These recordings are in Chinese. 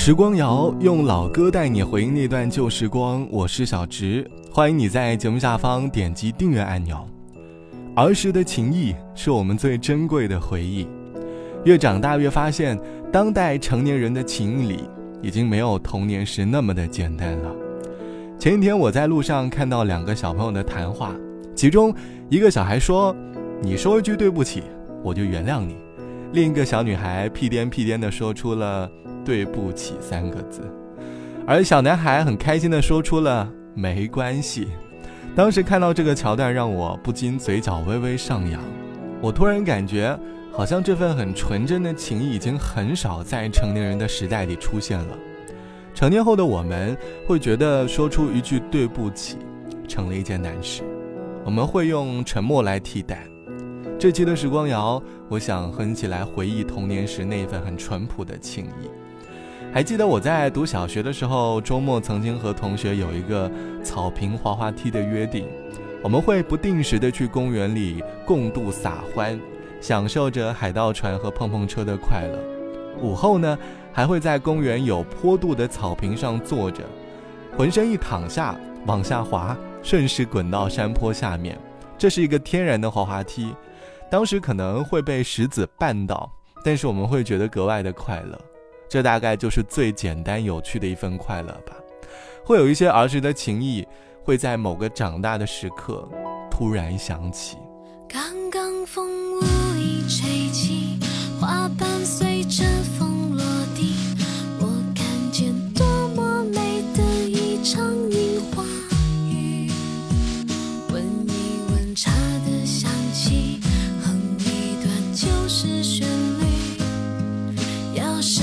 时光谣用老歌带你回忆那段旧时光，我是小直，欢迎你在节目下方点击订阅按钮。儿时的情谊是我们最珍贵的回忆，越长大越发现，当代成年人的情谊里已经没有童年时那么的简单了。前几天我在路上看到两个小朋友的谈话，其中一个小孩说：“你说一句对不起，我就原谅你。”另一个小女孩屁颠屁颠地说出了。对不起三个字，而小男孩很开心地说出了没关系。当时看到这个桥段，让我不禁嘴角微微上扬。我突然感觉，好像这份很纯真的情谊已经很少在成年人的时代里出现了。成年后的我们会觉得说出一句对不起成了一件难事，我们会用沉默来替代。这期的时光谣，我想哼起来回忆童年时那份很淳朴的情谊。还记得我在读小学的时候，周末曾经和同学有一个草坪滑滑梯的约定，我们会不定时的去公园里共度撒欢，享受着海盗船和碰碰车的快乐。午后呢，还会在公园有坡度的草坪上坐着，浑身一躺下往下滑，顺势滚到山坡下面。这是一个天然的滑滑梯，当时可能会被石子绊倒，但是我们会觉得格外的快乐。这大概就是最简单有趣的一份快乐吧，会有一些儿时的情谊，会在某个长大的时刻突然想起。刚刚风无意吹起，花瓣随着风落地，我看见多么美的一场樱花雨。闻一闻茶的香气，哼一段旧时旋律。要是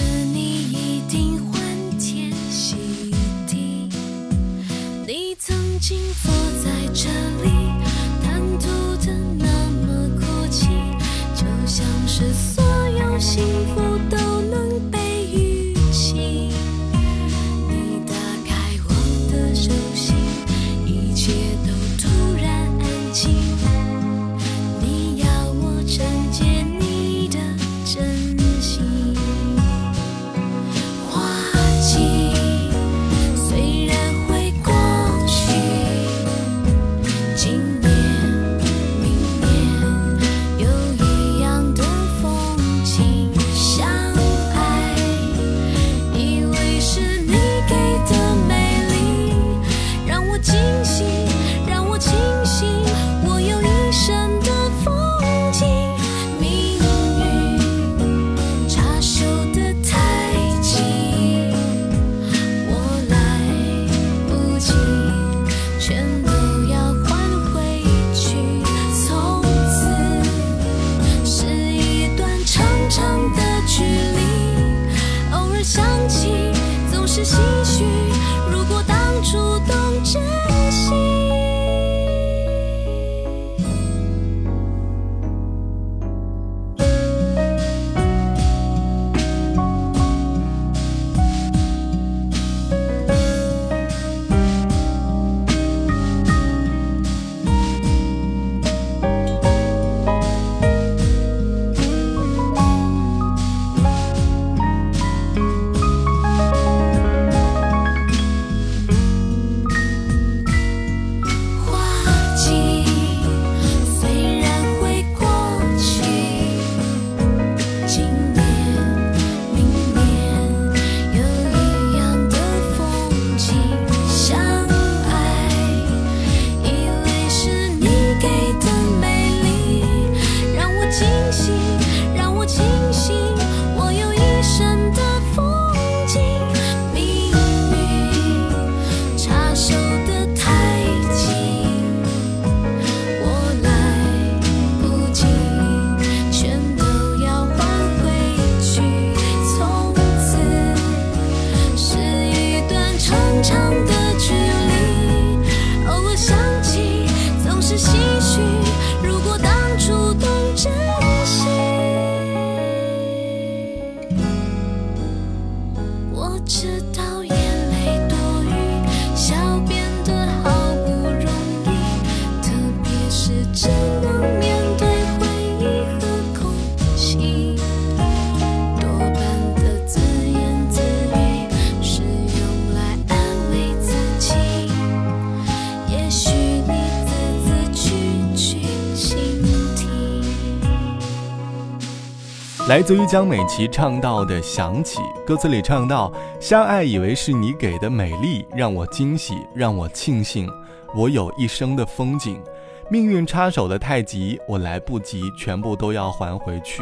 来自于江美琪唱到的《想起》，歌词里唱到：“相爱以为是你给的美丽，让我惊喜，让我庆幸，我有一生的风景。命运插手的太急，我来不及，全部都要还回去。”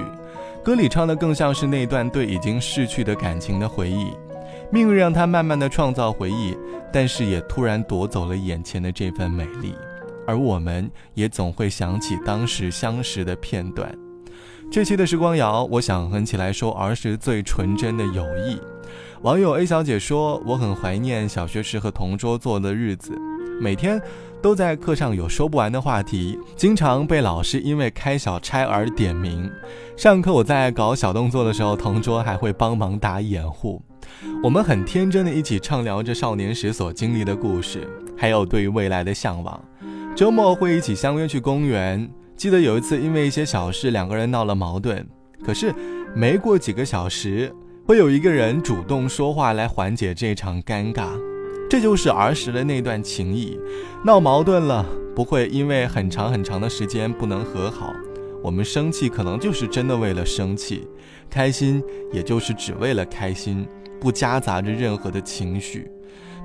歌里唱的更像是那段对已经逝去的感情的回忆。命运让他慢慢的创造回忆，但是也突然夺走了眼前的这份美丽，而我们也总会想起当时相识的片段。这期的时光谣，我想哼起来说儿时最纯真的友谊。网友 A 小姐说：“我很怀念小学时和同桌做的日子，每天都在课上有说不完的话题，经常被老师因为开小差而点名。上课我在搞小动作的时候，同桌还会帮忙打掩护。我们很天真的一起畅聊着少年时所经历的故事，还有对于未来的向往。周末会一起相约去公园。”记得有一次，因为一些小事，两个人闹了矛盾。可是，没过几个小时，会有一个人主动说话来缓解这场尴尬。这就是儿时的那段情谊。闹矛盾了，不会因为很长很长的时间不能和好。我们生气，可能就是真的为了生气；开心，也就是只为了开心，不夹杂着任何的情绪。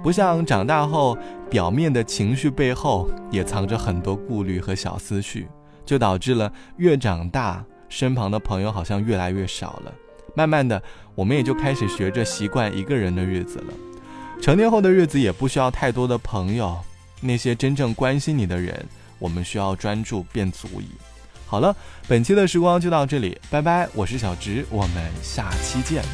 不像长大后，表面的情绪背后也藏着很多顾虑和小思绪。就导致了越长大，身旁的朋友好像越来越少了。慢慢的，我们也就开始学着习惯一个人的日子了。成年后的日子也不需要太多的朋友，那些真正关心你的人，我们需要专注便足矣。好了，本期的时光就到这里，拜拜，我是小直，我们下期见。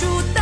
Chuta.